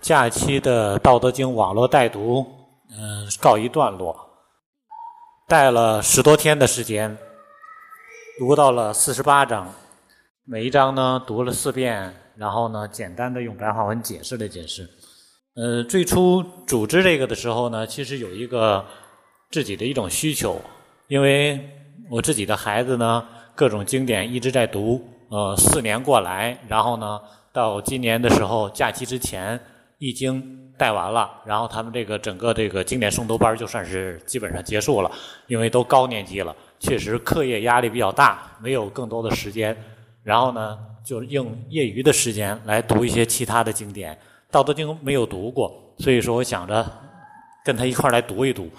假期的《道德经》网络带读，嗯，告一段落。带了十多天的时间，读到了四十八章，每一章呢读了四遍，然后呢简单的用白话文解释了解释。呃，最初组织这个的时候呢，其实有一个自己的一种需求，因为我自己的孩子呢，各种经典一直在读，呃，四年过来，然后呢，到今年的时候假期之前。易经带完了，然后他们这个整个这个经典诵读班就算是基本上结束了，因为都高年级了，确实课业压力比较大，没有更多的时间。然后呢，就用业余的时间来读一些其他的经典，《道德经》没有读过，所以说我想着跟他一块来读一读。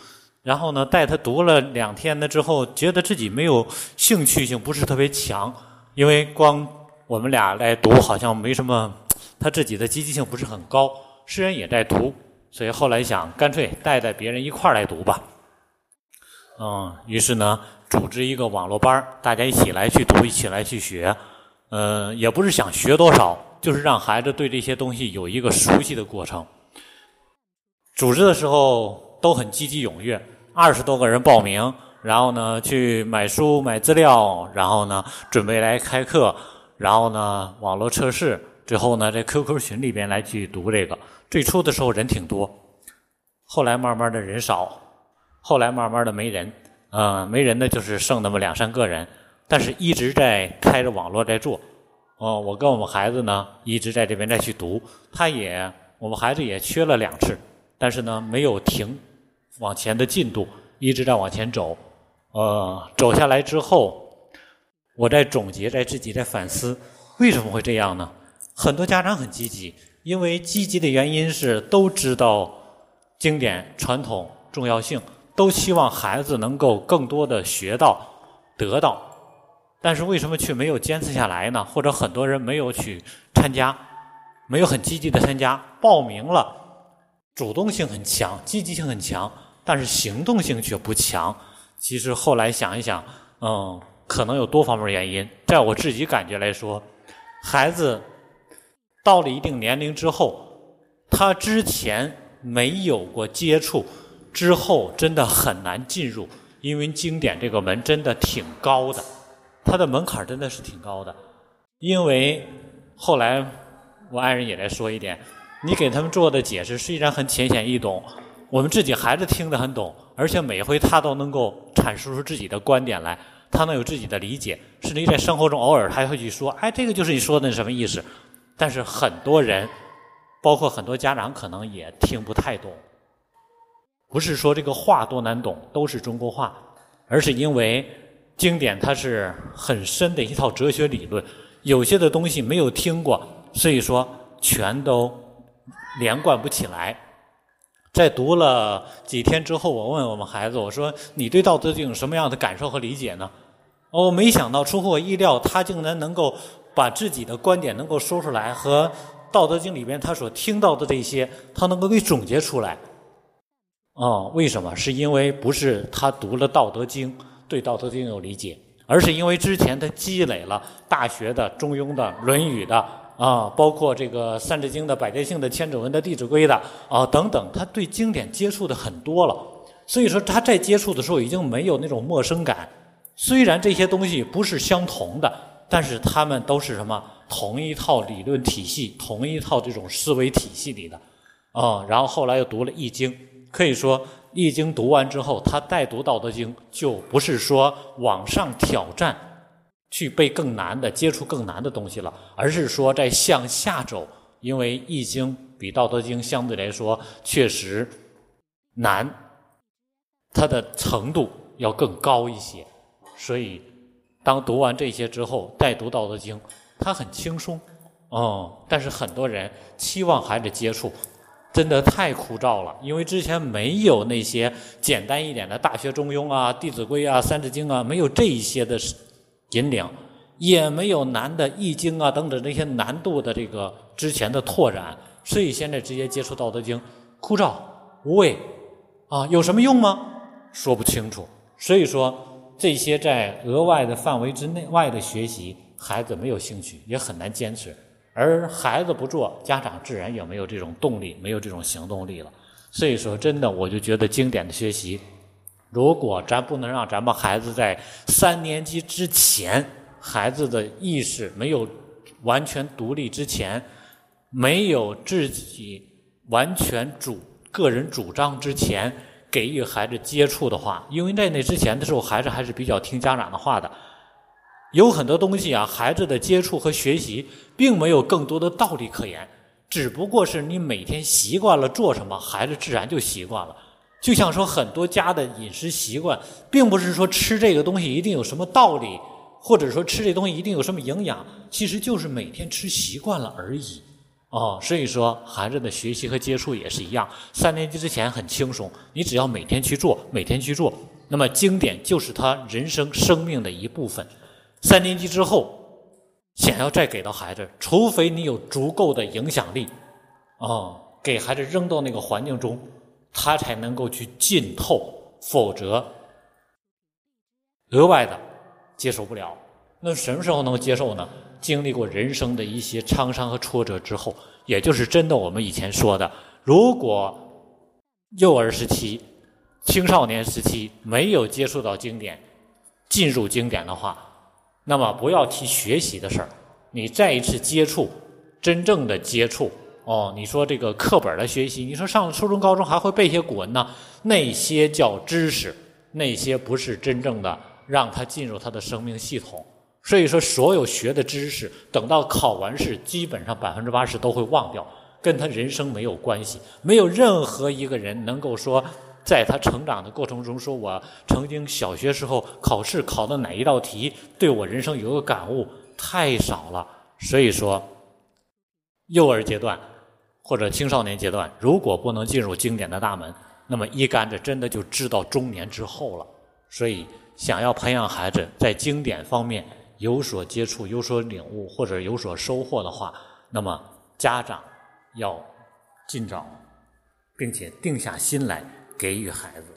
然后呢，带他读了两天的之后，觉得自己没有兴趣性不是特别强，因为光我们俩来读好像没什么，他自己的积极性不是很高。诗人也在读，所以后来想干脆带带别人一块来读吧。嗯，于是呢，组织一个网络班大家一起来去读，一起来去学。嗯，也不是想学多少，就是让孩子对这些东西有一个熟悉的过程。组织的时候都很积极踊跃，二十多个人报名，然后呢去买书买资料，然后呢准备来开课，然后呢网络测试。之后呢，在 QQ 群里边来去读这个。最初的时候人挺多，后来慢慢的人少，后来慢慢的没人，嗯，没人呢就是剩那么两三个人，但是一直在开着网络在做。哦，我跟我们孩子呢一直在这边再去读，他也我们孩子也缺了两次，但是呢没有停往前的进度，一直在往前走。呃，走下来之后，我在总结，在自己在反思，为什么会这样呢？很多家长很积极，因为积极的原因是都知道经典传统重要性，都希望孩子能够更多的学到得到。但是为什么却没有坚持下来呢？或者很多人没有去参加，没有很积极的参加，报名了，主动性很强，积极性很强，但是行动性却不强。其实后来想一想，嗯，可能有多方面原因。在我自己感觉来说，孩子。到了一定年龄之后，他之前没有过接触，之后真的很难进入，因为经典这个门真的挺高的，它的门槛真的是挺高的。因为后来我爱人也来说一点，你给他们做的解释虽然很浅显易懂，我们自己孩子听得很懂，而且每回他都能够阐述出自己的观点来，他能有自己的理解，甚至于在生活中偶尔还会去说，哎，这个就是你说的什么意思。但是很多人，包括很多家长，可能也听不太懂。不是说这个话多难懂，都是中国话，而是因为经典它是很深的一套哲学理论，有些的东西没有听过，所以说全都连贯不起来。在读了几天之后，我问我们孩子，我说：“你对《道德经》有什么样的感受和理解呢？”哦，没想到出乎我意料，他竟然能够。把自己的观点能够说出来，和《道德经》里边他所听到的这些，他能够给总结出来。哦，为什么？是因为不是他读了《道德经》，对《道德经》有理解，而是因为之前他积累了大学的、中庸的、论语的啊，包括这个《三字经》的、百家姓的、千字文的、弟子规的啊等等，他对经典接触的很多了。所以说他在接触的时候已经没有那种陌生感。虽然这些东西不是相同的。但是他们都是什么？同一套理论体系，同一套这种思维体系里的，啊，然后后来又读了《易经》，可以说《易经》读完之后，他再读《道德经》，就不是说往上挑战，去背更难的、接触更难的东西了，而是说在向下走，因为《易经》比《道德经》相对来说确实难，它的程度要更高一些，所以。当读完这些之后，再读《道德经》，他很轻松，哦。但是很多人期望孩子接触，真的太枯燥了，因为之前没有那些简单一点的《大学》《中庸》啊，《弟子规》啊，《三字经》啊，没有这一些的引领，也没有难的《易经》啊等等这些难度的这个之前的拓展，所以现在直接接触《道德经》，枯燥无味，啊，有什么用吗？说不清楚。所以说。这些在额外的范围之内外的学习，孩子没有兴趣，也很难坚持。而孩子不做，家长自然也没有这种动力，没有这种行动力了。所以说，真的，我就觉得经典的学习，如果咱不能让咱们孩子在三年级之前，孩子的意识没有完全独立之前，没有自己完全主个人主张之前，给予孩子接触的话，因为在那之前的时候，孩子还是比较听家长的话的。有很多东西啊，孩子的接触和学习，并没有更多的道理可言。只不过是你每天习惯了做什么，孩子自然就习惯了。就像说很多家的饮食习惯，并不是说吃这个东西一定有什么道理，或者说吃这东西一定有什么营养，其实就是每天吃习惯了而已。哦，所以说孩子的学习和接触也是一样。三年级之前很轻松，你只要每天去做，每天去做，那么经典就是他人生生命的一部分。三年级之后。想要再给到孩子，除非你有足够的影响力，啊，给孩子扔到那个环境中，他才能够去浸透，否则额外的接受不了。那什么时候能接受呢？经历过人生的一些沧桑和挫折之后，也就是真的我们以前说的，如果幼儿时期、青少年时期没有接触到经典，进入经典的话。那么不要提学习的事儿，你再一次接触，真正的接触哦。你说这个课本的学习，你说上了初中、高中还会背一些古文呢？那些叫知识，那些不是真正的让他进入他的生命系统。所以说，所有学的知识，等到考完试，基本上百分之八十都会忘掉，跟他人生没有关系。没有任何一个人能够说。在他成长的过程中，说我曾经小学时候考试考的哪一道题对我人生有个感悟，太少了。所以说，幼儿阶段或者青少年阶段，如果不能进入经典的大门，那么一竿子真的就知道中年之后了。所以，想要培养孩子在经典方面有所接触、有所领悟或者有所收获的话，那么家长要尽早，并且定下心来。给予孩子。